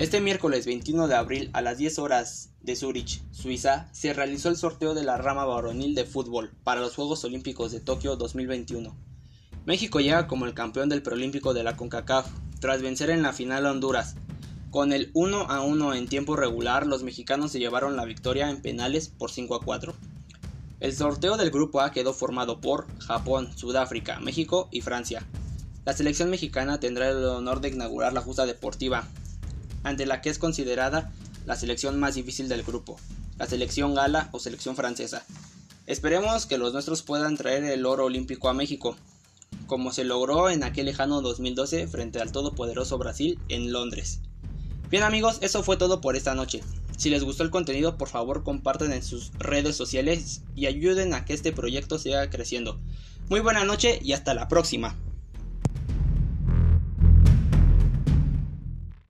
Este miércoles 21 de abril a las 10 horas de Zurich, Suiza, se realizó el sorteo de la rama varonil de fútbol para los Juegos Olímpicos de Tokio 2021. México llega como el campeón del preolímpico de la CONCACAF, tras vencer en la final a Honduras. Con el 1 a 1 en tiempo regular, los mexicanos se llevaron la victoria en penales por 5 a 4. El sorteo del grupo A quedó formado por Japón, Sudáfrica, México y Francia. La selección mexicana tendrá el honor de inaugurar la justa deportiva, ante la que es considerada la selección más difícil del grupo, la selección gala o selección francesa. Esperemos que los nuestros puedan traer el oro olímpico a México, como se logró en aquel lejano 2012 frente al todopoderoso Brasil en Londres. Bien amigos, eso fue todo por esta noche. Si les gustó el contenido, por favor compartan en sus redes sociales y ayuden a que este proyecto siga creciendo. Muy buena noche y hasta la próxima.